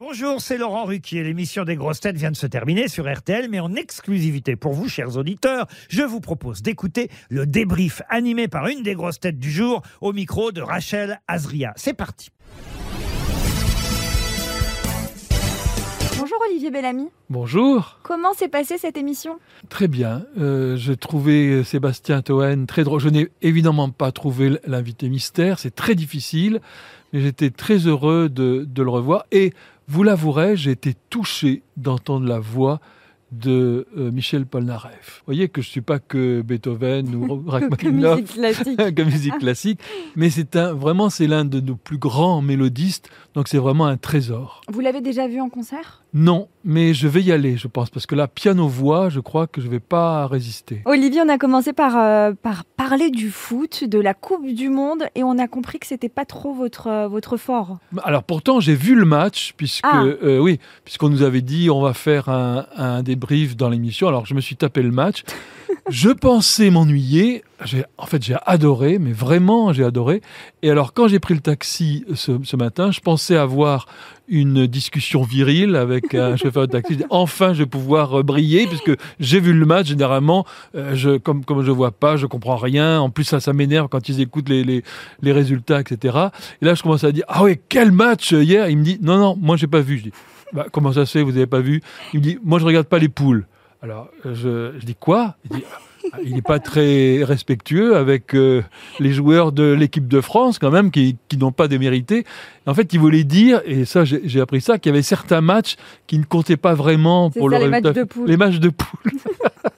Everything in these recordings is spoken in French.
Bonjour, c'est Laurent Ruquier. L'émission des grosses têtes vient de se terminer sur RTL, mais en exclusivité pour vous, chers auditeurs, je vous propose d'écouter le débrief animé par une des grosses têtes du jour au micro de Rachel Azria. C'est parti. Bonjour Olivier Bellamy. Bonjour. Comment s'est passée cette émission? Très bien. Euh, J'ai trouvé Sébastien Toen très drôle. Je n'ai évidemment pas trouvé l'invité mystère. C'est très difficile. Mais j'étais très heureux de, de le revoir. Et vous l'avouerez, j'ai été touché d'entendre la voix de euh, Michel Polnareff. Vous voyez que je ne suis pas que Beethoven ou Rachmaninoff, musique classique. que musique classique, mais c'est un, vraiment c'est l'un de nos plus grands mélodistes, donc c'est vraiment un trésor. Vous l'avez déjà vu en concert? Non, mais je vais y aller, je pense, parce que la piano-voix, je crois que je ne vais pas résister. Olivier, on a commencé par, euh, par parler du foot, de la Coupe du Monde, et on a compris que c'était pas trop votre, euh, votre fort. Alors pourtant, j'ai vu le match, puisque Ah. euh, oui, puisqu'on nous avait dit on va faire un, un débrief dans l'émission. Alors je me suis tapé le match. Je pensais m'ennuyer. En fait, j'ai adoré, mais vraiment, j'ai adoré. Et alors, quand j'ai pris le taxi ce, ce matin, je pensais avoir une discussion virile avec un chauffeur de taxi. Enfin, je vais pouvoir euh, briller, puisque j'ai vu le match. Généralement, euh, je, comme, comme je vois pas, je comprends rien. En plus, ça, ça m'énerve quand ils écoutent les, les, les résultats, etc. Et là, je commence à dire Ah oui, quel match hier? Il me dit Non, non, moi, j'ai pas vu. Je dis bah, Comment ça se fait? Vous avez pas vu? Il me dit Moi, je regarde pas les poules. Alors, euh, je, je dis Quoi? Il dit Ah, il n'est pas très respectueux avec euh, les joueurs de l'équipe de France, quand même, qui, qui n'ont pas démérité. En fait, il voulait dire, et ça, j'ai appris ça, qu'il y avait certains matchs qui ne comptaient pas vraiment pour ça, le les matchs résultat. de poule. Les matchs de poule.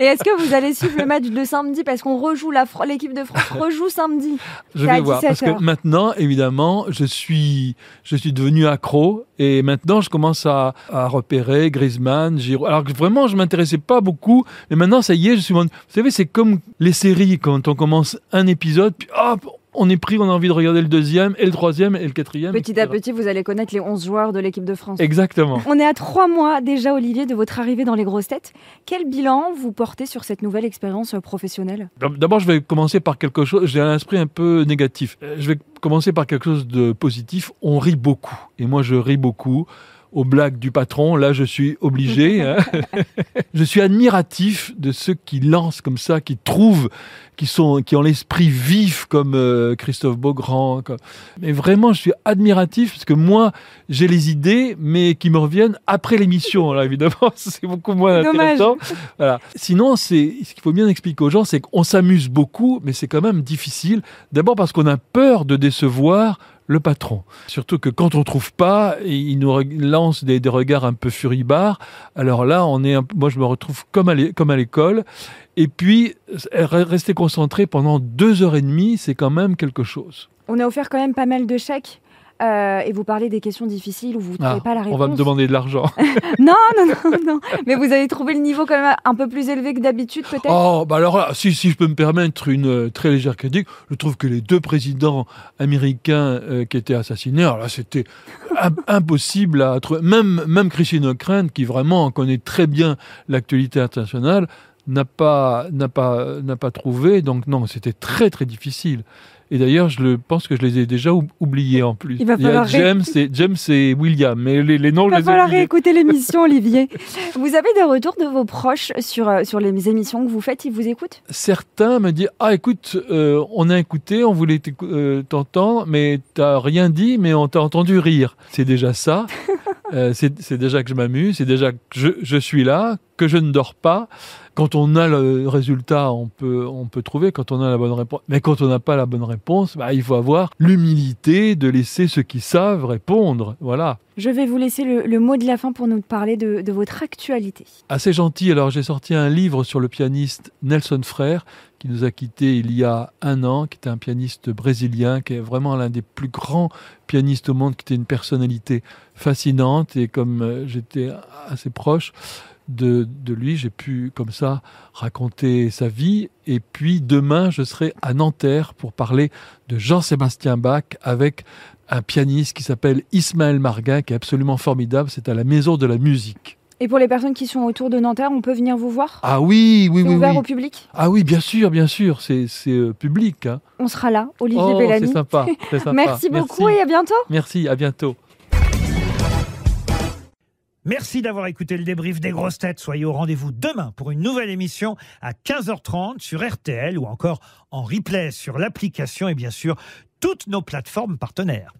Et est-ce que vous allez suivre le match de samedi Parce qu'on rejoue, la l'équipe de France rejoue samedi? Je vais voir. Parce 17 heures. que maintenant, évidemment, je suis, je suis devenu accro. Et maintenant, je commence à, à repérer Griezmann, Giroud. Alors que vraiment, je m'intéressais pas beaucoup. Mais maintenant, ça y est, je suis. Vous savez, c'est comme les séries. Quand on commence un épisode, puis hop, on est pris, on a envie de regarder le deuxième, et le troisième, et le quatrième. Petit à petit, vous allez connaître les 11 joueurs de l'équipe de France. Exactement. On est à trois mois déjà, Olivier, de votre arrivée dans les grosses têtes. Quel bilan vous portez sur cette nouvelle expérience professionnelle? D'abord, je vais commencer par quelque chose. J'ai un esprit un peu négatif. Euh, Je vais commencer par quelque chose de positif. On rit beaucoup. Et moi, je ris beaucoup. Aux blagues du patron, là, je suis obligé. hein. je suis admiratif de ceux qui lancent comme ça, qui trouvent, qui sont, qui ont l'esprit vif comme euh, Christophe Beaugrand. Mais vraiment, je suis admiratif parce que moi, j'ai les idées, mais qui me reviennent après l'émission. Là, évidemment, c'est beaucoup moins Dommage. intéressant. Voilà. Sinon, c'est ce qu'il faut bien expliquer aux gens, c'est qu'on s'amuse beaucoup, mais c'est quand même difficile. D'abord parce qu'on a peur de décevoir le patron. Surtout que quand on trouve pas, il nous lance des, regards un peu furibards. Alors là, on est, un- moi, je me retrouve comme à l'é- comme à l'école. Et puis, euh, rester concentré pendant deux heures et demie, c'est quand même quelque chose. On a offert quand même pas mal de chèques. Euh, et vous parlez des questions difficiles où vous ne trouvez Ah, pas la réponse. on va me demander de l'argent. Non, non, non, non. Mais vous avez trouvé le niveau quand même un peu plus élevé que d'habitude, peut-être? Oh, bah alors là, si, si je peux me permettre une euh, très légère critique, je trouve que les deux présidents américains euh, qui étaient assassinés, alors là, c'était im- impossible à trouver. Même, même Christine O'Krent, qui vraiment connaît très bien l'actualité internationale, n'a pas, n'a pas, n'a pas trouvé. Donc non, c'était très, très difficile. Et d'ailleurs, je le, pense que je les ai déjà ou- oubliés en plus. Il va y a falloir ré- James et, James et William, mais les, les noms, Il va les falloir réécouter l'émission, Olivier. Vous avez des retours de vos proches sur, euh, sur les émissions que vous faites Ils vous écoutent? Certains me disent ah écoute euh, on a écouté on voulait euh, t'entendre mais t'as rien dit mais on t'a entendu rire c'est déjà ça Euh, c'est déjà que je m'amuse c'est déjà que je, je suis là que je ne dors pas. Quand on a le résultat on peut on peut trouver. Quand on a la bonne réponse mais quand on n'a pas la bonne réponse bah, il faut avoir l'humilité de laisser ceux qui savent répondre. Voilà. Je vais vous laisser le, le mot de la fin pour nous parler de, de votre actualité. assez gentil. Alors j'ai sorti un livre sur le pianiste Nelson Frère, qui nous a quittés il y a un an, qui était un pianiste brésilien, qui est vraiment l'un des plus grands pianistes au monde, qui était une personnalité fascinante. Et comme euh, j'étais assez proche de, de lui, j'ai pu comme ça raconter sa vie. Et puis demain, je serai à Nanterre pour parler de Jean-Sébastien Bach avec un pianiste qui s'appelle Ismaël Marguin, qui est absolument formidable. C'est à la Maison de la Musique. Et pour les personnes qui sont autour de Nanterre, on peut venir vous voir? Ah oui, oui, oui, ouvert oui. au public? Ah oui, bien sûr, bien sûr, c'est c'est, euh, public. Hein. On sera là, Olivier Oh, Bellamy. c'est sympa, c'est sympa. Merci beaucoup et à bientôt Merci, à bientôt. Merci d'avoir écouté le débrief des grosses têtes. Soyez au rendez-vous demain pour une nouvelle émission à 15h30 sur RTL ou encore en replay sur l'application et bien sûr toutes nos plateformes partenaires.